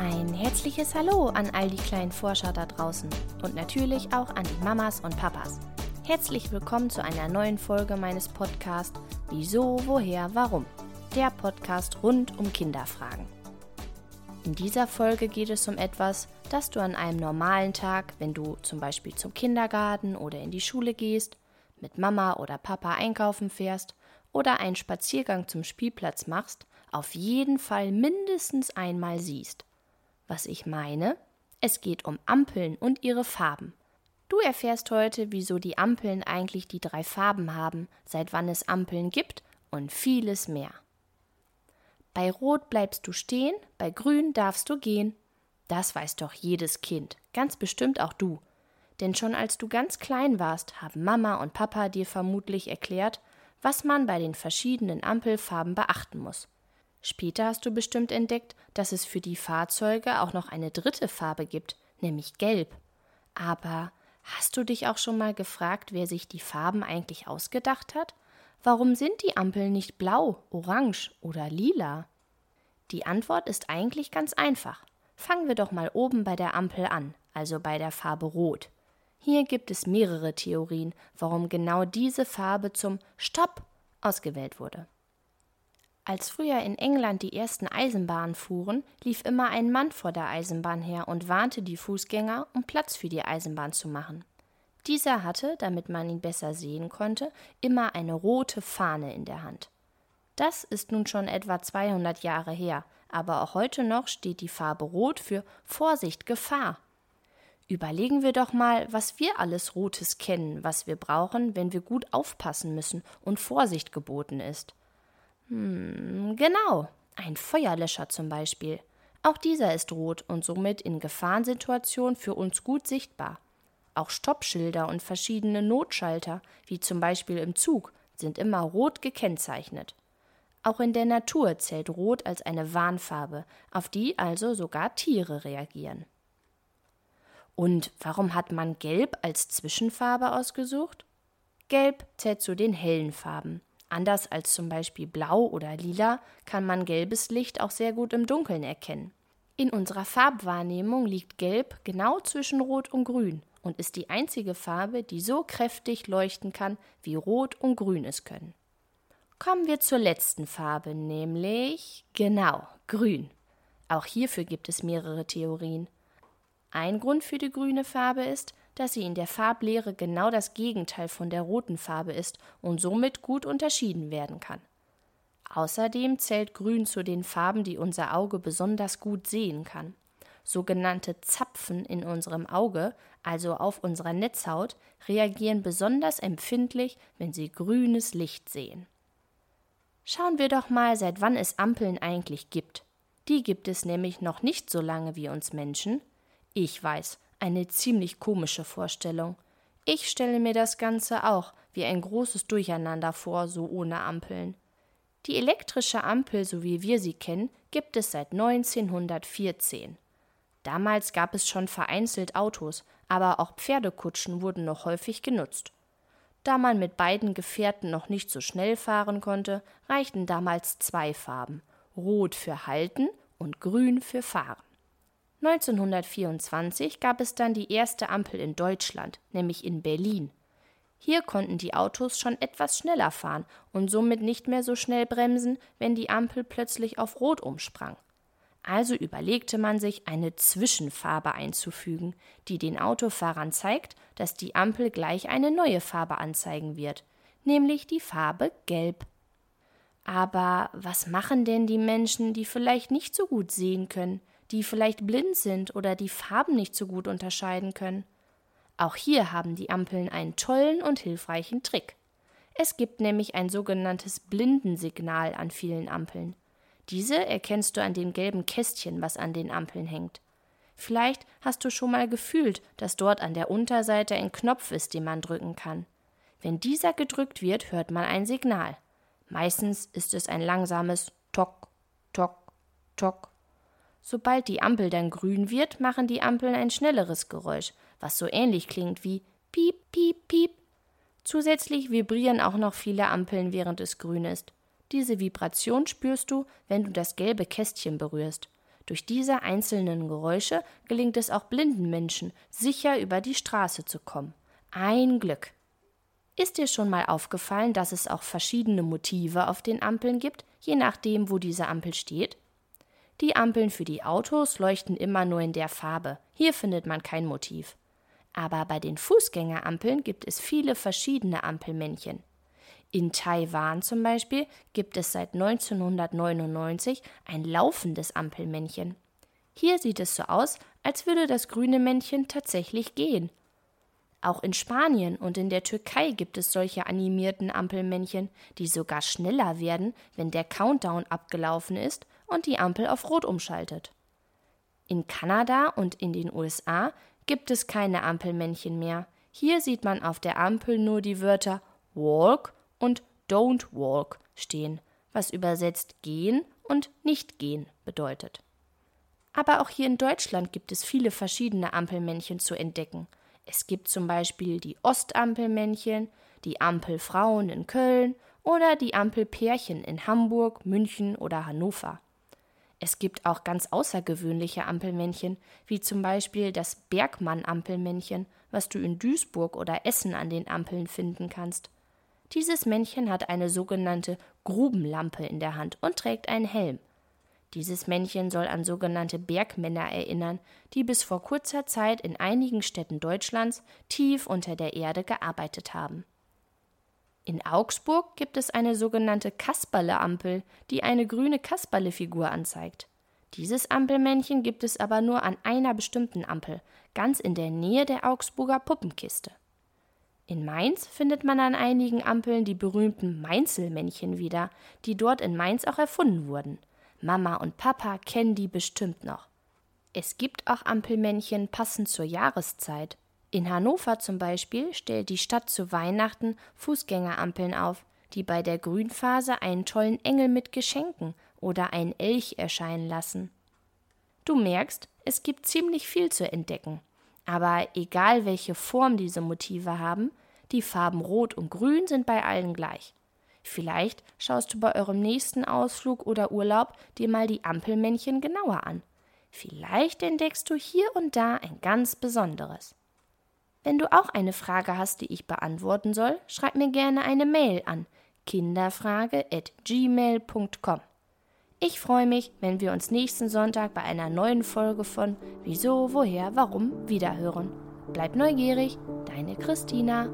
Ein herzliches Hallo an all die kleinen Forscher da draußen und natürlich auch an die Mamas und Papas. Herzlich willkommen zu einer neuen Folge meines Podcasts Wieso, woher, warum? Der Podcast rund um Kinderfragen. In dieser Folge geht es um etwas, das du an einem normalen Tag, wenn du zum Beispiel zum Kindergarten oder in die Schule gehst, mit Mama oder Papa einkaufen fährst oder einen Spaziergang zum Spielplatz machst, auf jeden Fall mindestens einmal siehst. Was ich meine? Es geht um Ampeln und ihre Farben. Du erfährst heute, wieso die Ampeln eigentlich die drei Farben haben, seit wann es Ampeln gibt und vieles mehr. Bei Rot bleibst du stehen, bei Grün darfst du gehen. Das weiß doch jedes Kind, ganz bestimmt auch du. Denn schon als du ganz klein warst, haben Mama und Papa dir vermutlich erklärt, was man bei den verschiedenen Ampelfarben beachten muss. Später hast du bestimmt entdeckt, dass es für die Fahrzeuge auch noch eine dritte Farbe gibt, nämlich Gelb. Aber Hast du dich auch schon mal gefragt, wer sich die Farben eigentlich ausgedacht hat? Warum sind die Ampeln nicht blau, orange oder lila? Die Antwort ist eigentlich ganz einfach. Fangen wir doch mal oben bei der Ampel an, also bei der Farbe Rot. Hier gibt es mehrere Theorien, warum genau diese Farbe zum Stopp ausgewählt wurde. Als früher in England die ersten Eisenbahnen fuhren, lief immer ein Mann vor der Eisenbahn her und warnte die Fußgänger, um Platz für die Eisenbahn zu machen. Dieser hatte, damit man ihn besser sehen konnte, immer eine rote Fahne in der Hand. Das ist nun schon etwa 200 Jahre her, aber auch heute noch steht die Farbe Rot für Vorsicht, Gefahr. Überlegen wir doch mal, was wir alles Rotes kennen, was wir brauchen, wenn wir gut aufpassen müssen und Vorsicht geboten ist. Hm, genau, ein Feuerlöscher zum Beispiel. Auch dieser ist rot und somit in Gefahrensituationen für uns gut sichtbar. Auch Stoppschilder und verschiedene Notschalter, wie zum Beispiel im Zug, sind immer rot gekennzeichnet. Auch in der Natur zählt Rot als eine Warnfarbe, auf die also sogar Tiere reagieren. Und warum hat man Gelb als Zwischenfarbe ausgesucht? Gelb zählt zu den hellen Farben. Anders als zum Beispiel Blau oder Lila kann man gelbes Licht auch sehr gut im Dunkeln erkennen. In unserer Farbwahrnehmung liegt Gelb genau zwischen Rot und Grün und ist die einzige Farbe, die so kräftig leuchten kann, wie Rot und Grün es können. Kommen wir zur letzten Farbe, nämlich genau, Grün. Auch hierfür gibt es mehrere Theorien. Ein Grund für die grüne Farbe ist, dass sie in der Farblehre genau das Gegenteil von der roten Farbe ist und somit gut unterschieden werden kann. Außerdem zählt Grün zu den Farben, die unser Auge besonders gut sehen kann. Sogenannte Zapfen in unserem Auge, also auf unserer Netzhaut, reagieren besonders empfindlich, wenn sie grünes Licht sehen. Schauen wir doch mal, seit wann es Ampeln eigentlich gibt. Die gibt es nämlich noch nicht so lange wie uns Menschen. Ich weiß, eine ziemlich komische Vorstellung. Ich stelle mir das Ganze auch wie ein großes Durcheinander vor, so ohne Ampeln. Die elektrische Ampel, so wie wir sie kennen, gibt es seit 1914. Damals gab es schon vereinzelt Autos, aber auch Pferdekutschen wurden noch häufig genutzt. Da man mit beiden Gefährten noch nicht so schnell fahren konnte, reichten damals zwei Farben Rot für Halten und Grün für Fahren. 1924 gab es dann die erste Ampel in Deutschland, nämlich in Berlin. Hier konnten die Autos schon etwas schneller fahren und somit nicht mehr so schnell bremsen, wenn die Ampel plötzlich auf Rot umsprang. Also überlegte man sich, eine Zwischenfarbe einzufügen, die den Autofahrern zeigt, dass die Ampel gleich eine neue Farbe anzeigen wird, nämlich die Farbe Gelb. Aber was machen denn die Menschen, die vielleicht nicht so gut sehen können? Die vielleicht blind sind oder die Farben nicht so gut unterscheiden können. Auch hier haben die Ampeln einen tollen und hilfreichen Trick. Es gibt nämlich ein sogenanntes Blindensignal an vielen Ampeln. Diese erkennst du an dem gelben Kästchen, was an den Ampeln hängt. Vielleicht hast du schon mal gefühlt, dass dort an der Unterseite ein Knopf ist, den man drücken kann. Wenn dieser gedrückt wird, hört man ein Signal. Meistens ist es ein langsames Tok, Tok, Tok. Sobald die Ampel dann grün wird, machen die Ampeln ein schnelleres Geräusch, was so ähnlich klingt wie Piep, Piep, Piep. Zusätzlich vibrieren auch noch viele Ampeln, während es grün ist. Diese Vibration spürst du, wenn du das gelbe Kästchen berührst. Durch diese einzelnen Geräusche gelingt es auch blinden Menschen, sicher über die Straße zu kommen. Ein Glück. Ist dir schon mal aufgefallen, dass es auch verschiedene Motive auf den Ampeln gibt, je nachdem, wo diese Ampel steht? Die Ampeln für die Autos leuchten immer nur in der Farbe. Hier findet man kein Motiv. Aber bei den Fußgängerampeln gibt es viele verschiedene Ampelmännchen. In Taiwan zum Beispiel gibt es seit 1999 ein laufendes Ampelmännchen. Hier sieht es so aus, als würde das grüne Männchen tatsächlich gehen. Auch in Spanien und in der Türkei gibt es solche animierten Ampelmännchen, die sogar schneller werden, wenn der Countdown abgelaufen ist und die Ampel auf Rot umschaltet. In Kanada und in den USA gibt es keine Ampelmännchen mehr. Hier sieht man auf der Ampel nur die Wörter Walk und Don't Walk stehen, was übersetzt gehen und nicht gehen bedeutet. Aber auch hier in Deutschland gibt es viele verschiedene Ampelmännchen zu entdecken. Es gibt zum Beispiel die Ostampelmännchen, die Ampelfrauen in Köln oder die Ampelpärchen in Hamburg, München oder Hannover. Es gibt auch ganz außergewöhnliche Ampelmännchen, wie zum Beispiel das Bergmann-Ampelmännchen, was du in Duisburg oder Essen an den Ampeln finden kannst. Dieses Männchen hat eine sogenannte Grubenlampe in der Hand und trägt einen Helm. Dieses Männchen soll an sogenannte Bergmänner erinnern, die bis vor kurzer Zeit in einigen Städten Deutschlands tief unter der Erde gearbeitet haben. In Augsburg gibt es eine sogenannte Kasperle-Ampel, die eine grüne Kasperle-Figur anzeigt. Dieses Ampelmännchen gibt es aber nur an einer bestimmten Ampel, ganz in der Nähe der Augsburger Puppenkiste. In Mainz findet man an einigen Ampeln die berühmten Mainzelmännchen wieder, die dort in Mainz auch erfunden wurden. Mama und Papa kennen die bestimmt noch. Es gibt auch Ampelmännchen passend zur Jahreszeit. In Hannover zum Beispiel stellt die Stadt zu Weihnachten Fußgängerampeln auf, die bei der Grünphase einen tollen Engel mit Geschenken oder einen Elch erscheinen lassen. Du merkst, es gibt ziemlich viel zu entdecken. Aber egal welche Form diese Motive haben, die Farben Rot und Grün sind bei allen gleich. Vielleicht schaust du bei eurem nächsten Ausflug oder Urlaub dir mal die Ampelmännchen genauer an. Vielleicht entdeckst du hier und da ein ganz besonderes. Wenn du auch eine Frage hast, die ich beantworten soll, schreib mir gerne eine Mail an kinderfrage@gmail.com. Ich freue mich, wenn wir uns nächsten Sonntag bei einer neuen Folge von Wieso, woher, warum wiederhören. Bleib neugierig, deine Christina.